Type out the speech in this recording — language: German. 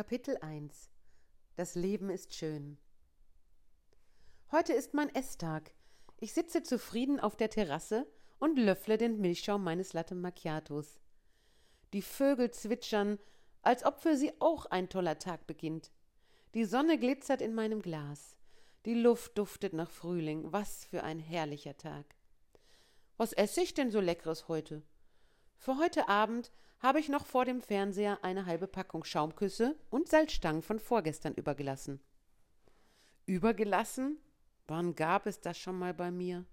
Kapitel 1 Das Leben ist schön. Heute ist mein Esstag. Ich sitze zufrieden auf der Terrasse und löffle den Milchschaum meines Latte Macchiatos. Die Vögel zwitschern, als ob für sie auch ein toller Tag beginnt. Die Sonne glitzert in meinem Glas. Die Luft duftet nach Frühling. Was für ein herrlicher Tag. Was esse ich denn so leckeres heute? Für heute Abend habe ich noch vor dem Fernseher eine halbe Packung Schaumküsse und Salzstangen von vorgestern übergelassen. Übergelassen? Wann gab es das schon mal bei mir?